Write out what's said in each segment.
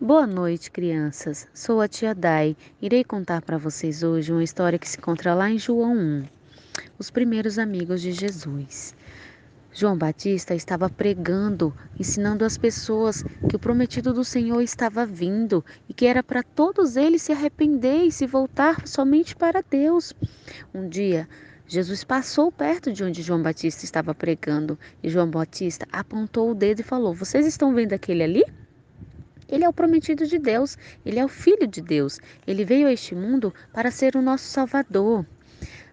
Boa noite, crianças. Sou a tia Dai. Irei contar para vocês hoje uma história que se encontra lá em João 1. Os primeiros amigos de Jesus. João Batista estava pregando, ensinando as pessoas que o prometido do Senhor estava vindo e que era para todos eles se arrepender e se voltar somente para Deus. Um dia, Jesus passou perto de onde João Batista estava pregando e João Batista apontou o dedo e falou: Vocês estão vendo aquele ali? Ele é o prometido de Deus, ele é o filho de Deus. Ele veio a este mundo para ser o nosso salvador.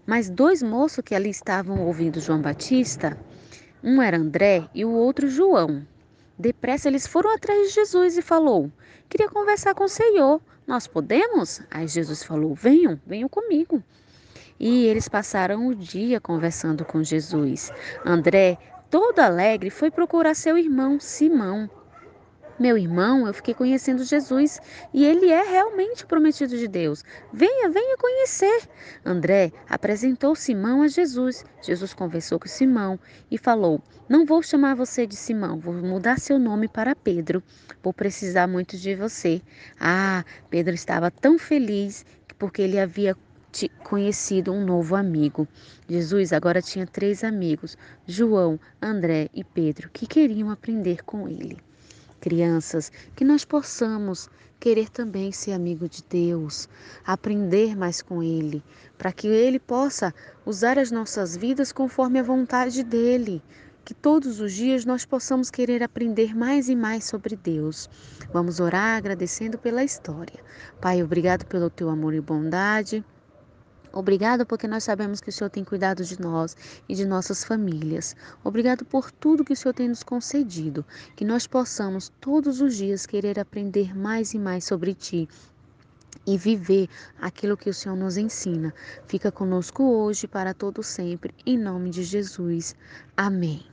Mas dois moços que ali estavam ouvindo João Batista, um era André e o outro João. Depressa eles foram atrás de Jesus e falou: "Queria conversar com o Senhor. Nós podemos?" Aí Jesus falou: "Venham, venham comigo." E eles passaram o dia conversando com Jesus. André, todo alegre, foi procurar seu irmão Simão meu irmão, eu fiquei conhecendo Jesus e ele é realmente o prometido de Deus. Venha, venha conhecer. André apresentou Simão a Jesus. Jesus conversou com Simão e falou: Não vou chamar você de Simão, vou mudar seu nome para Pedro. Vou precisar muito de você. Ah, Pedro estava tão feliz porque ele havia conhecido um novo amigo. Jesus agora tinha três amigos: João, André e Pedro, que queriam aprender com ele crianças, que nós possamos querer também ser amigo de Deus, aprender mais com Ele, para que Ele possa usar as nossas vidas conforme a vontade dEle. Que todos os dias nós possamos querer aprender mais e mais sobre Deus. Vamos orar agradecendo pela história. Pai, obrigado pelo teu amor e bondade. Obrigado porque nós sabemos que o Senhor tem cuidado de nós e de nossas famílias. Obrigado por tudo que o Senhor tem nos concedido. Que nós possamos todos os dias querer aprender mais e mais sobre Ti e viver aquilo que o Senhor nos ensina. Fica conosco hoje para todo sempre, em nome de Jesus. Amém.